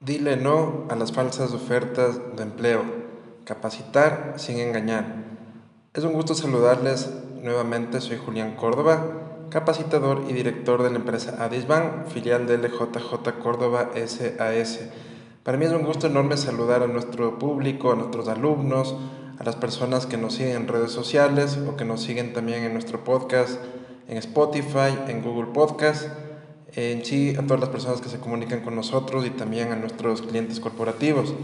Dile no a las falsas ofertas de empleo. Capacitar sin engañar. Es un gusto saludarles nuevamente. Soy Julián Córdoba, capacitador y director de la empresa Adisban, filial de LJJ Córdoba SAS. Para mí es un gusto enorme saludar a nuestro público, a nuestros alumnos, a las personas que nos siguen en redes sociales o que nos siguen también en nuestro podcast, en Spotify, en Google Podcast en sí a todas las personas que se comunican con nosotros y también a nuestros clientes corporativos.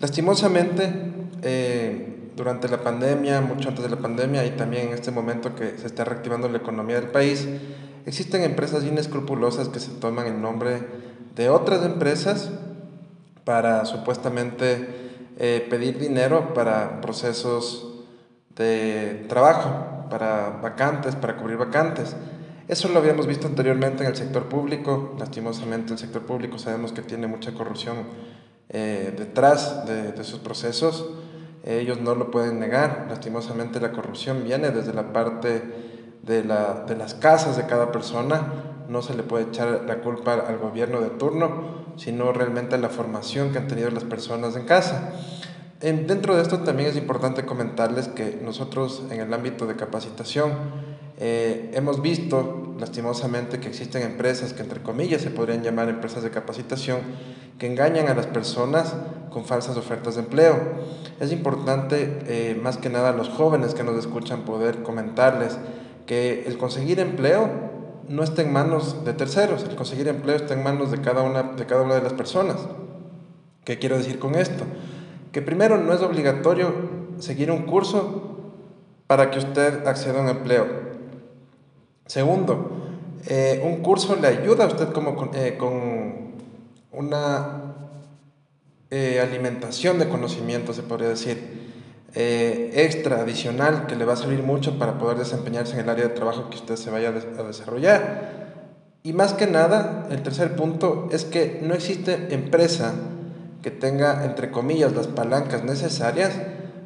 Lastimosamente, eh, durante la pandemia, mucho antes de la pandemia y también en este momento que se está reactivando la economía del país, existen empresas inescrupulosas que se toman el nombre de otras empresas para supuestamente eh, pedir dinero para procesos de trabajo, para vacantes, para cubrir vacantes. Eso lo habíamos visto anteriormente en el sector público. Lastimosamente el sector público sabemos que tiene mucha corrupción eh, detrás de, sus procesos. ellos no lo pueden negar. Lastimosamente la corrupción viene desde la parte de, la, de las casas de cada persona. No se le puede echar la culpa al gobierno de turno, sino realmente a la formación que han tenido las personas en casa. En, dentro de esto también es importante comentarles que nosotros en el ámbito de capacitación eh, hemos visto, lastimosamente, que existen empresas que, entre comillas, se podrían llamar empresas de capacitación, que engañan a las personas con falsas ofertas de empleo. Es importante, eh, más que nada, a los jóvenes que nos escuchan poder comentarles que el conseguir empleo no está en manos de terceros, el conseguir empleo está en manos de cada una de, cada una de las personas. ¿Qué quiero decir con esto? Que primero no es obligatorio seguir un curso para que usted acceda a un empleo. Segundo, eh, un curso le ayuda a usted como con, eh, una eh, alimentación de conocimiento, se podría decir, extra, adicional, que le va a servir mucho para poder desempeñarse en el área de trabajo que usted se vaya a desarrollar. Y más que nada, el tercer punto es que no existe empresa que tenga, entre comillas, las palancas necesarias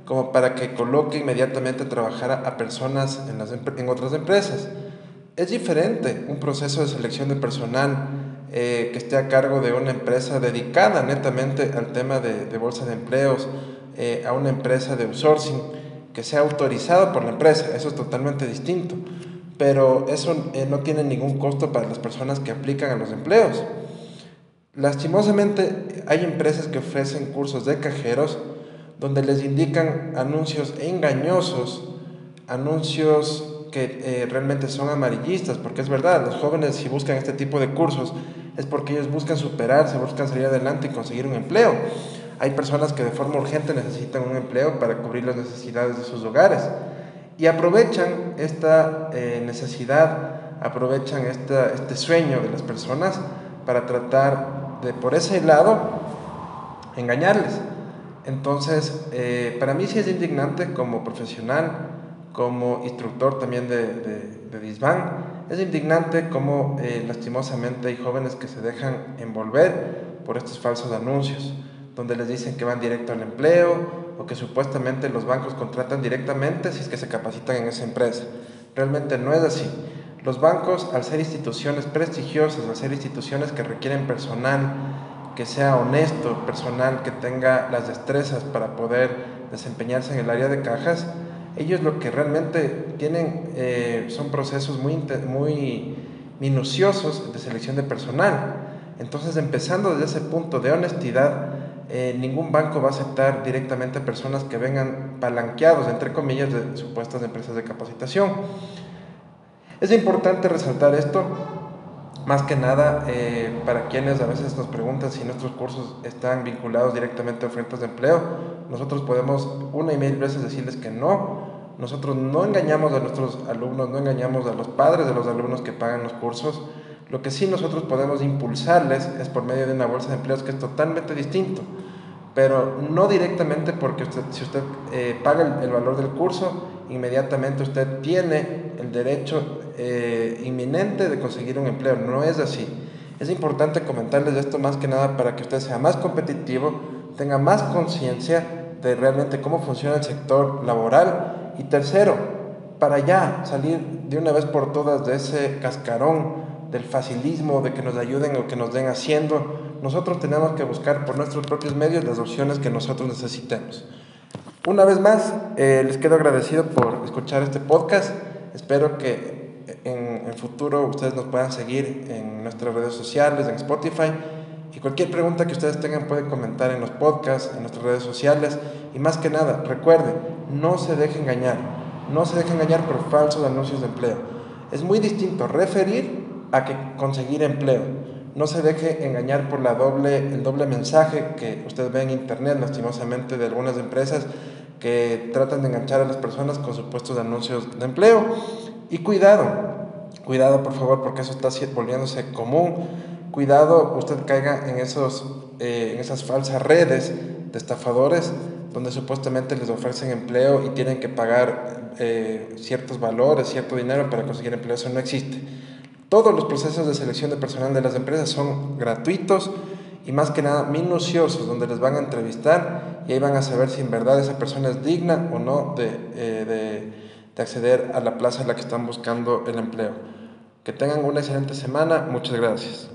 como para que coloque inmediatamente a trabajar a, personas en, las, en otras empresas. Es diferente un proceso de selección de personal eh, que esté a cargo de una empresa dedicada netamente al tema de, bolsa de empleos, eh, a una empresa de outsourcing que sea autorizado por la empresa. Eso es totalmente distinto. Pero eso eh, no tiene ningún costo para las personas que aplican a los empleos. Lastimosamente hay empresas que ofrecen cursos de cajeros donde les indican anuncios engañosos, anuncios que eh, realmente son amarillistas, porque es verdad, los jóvenes si buscan este tipo de cursos es porque ellos buscan superarse, buscan salir adelante y conseguir un empleo. Hay personas que de forma urgente necesitan un empleo para cubrir las necesidades de sus hogares y aprovechan esta eh, necesidad, aprovechan esta, este sueño de las personas para tratar de por ese lado engañarles. Entonces, eh, para mí sí es indignante como profesional como instructor también de, de, Disban. Es indignante cómo eh, lastimosamente hay jóvenes que se dejan envolver por estos falsos anuncios, donde les dicen que van directo al empleo o que supuestamente los bancos contratan directamente si es que se capacitan en esa empresa. Realmente no es así. Los bancos, al ser instituciones prestigiosas, al ser instituciones que requieren personal que sea honesto, personal que tenga las destrezas para poder desempeñarse en el área de cajas, ellos lo que realmente tienen eh, son procesos muy, muy minuciosos de selección de personal. Entonces, empezando desde ese punto de honestidad, eh, ningún banco va a aceptar directamente personas que vengan palanqueados, entre comillas, de supuestas empresas de capacitación. Es importante resaltar esto, más que nada eh, para quienes a veces nos preguntan si nuestros cursos están vinculados directamente a ofertas de empleo. Nosotros podemos una y mil veces decirles que no, nosotros no engañamos a nuestros alumnos, no engañamos a los padres de los alumnos que pagan los cursos. Lo que sí nosotros podemos impulsarles es por medio de una bolsa de empleos que es totalmente distinto, pero no directamente porque usted, si usted eh, paga el, valor del curso, inmediatamente usted tiene el derecho eh, inminente de conseguir un empleo. No es así. Es importante comentarles esto más que nada para que usted sea más competitivo, tenga más conciencia de realmente cómo funciona el sector laboral y tercero, para ya salir de una vez por todas de ese cascarón del facilismo, de que nos ayuden o que nos den haciendo, nosotros tenemos que buscar por nuestros propios medios las opciones que nosotros necesitemos. Una vez más, eh, les quedo agradecido por escuchar este podcast. Espero que en el futuro ustedes nos puedan seguir en nuestras redes sociales, en Spotify. Y cualquier pregunta que ustedes tengan pueden comentar en los podcasts, en nuestras redes sociales. Y más que nada, recuerden, no se dejen engañar. No se dejen engañar por falsos anuncios de empleo. Es muy distinto referir a que conseguir empleo. No se deje engañar por la doble, el doble mensaje que ustedes ven en internet, lastimosamente, de algunas empresas que tratan de enganchar a las personas con supuestos anuncios de empleo. Y cuidado, cuidado por favor, porque eso está volviéndose común. Cuidado, usted caiga en, esos, eh, en esas falsas redes de estafadores donde supuestamente les ofrecen empleo y tienen que pagar eh, ciertos valores, cierto dinero para conseguir empleo. Eso no existe. Todos los procesos de selección de personal de las empresas son gratuitos y más que nada minuciosos, donde les van a entrevistar y ahí van a saber si en verdad esa persona es digna o no de, eh, de, de acceder a la plaza en la que están buscando el empleo. Que tengan una excelente semana. Muchas gracias.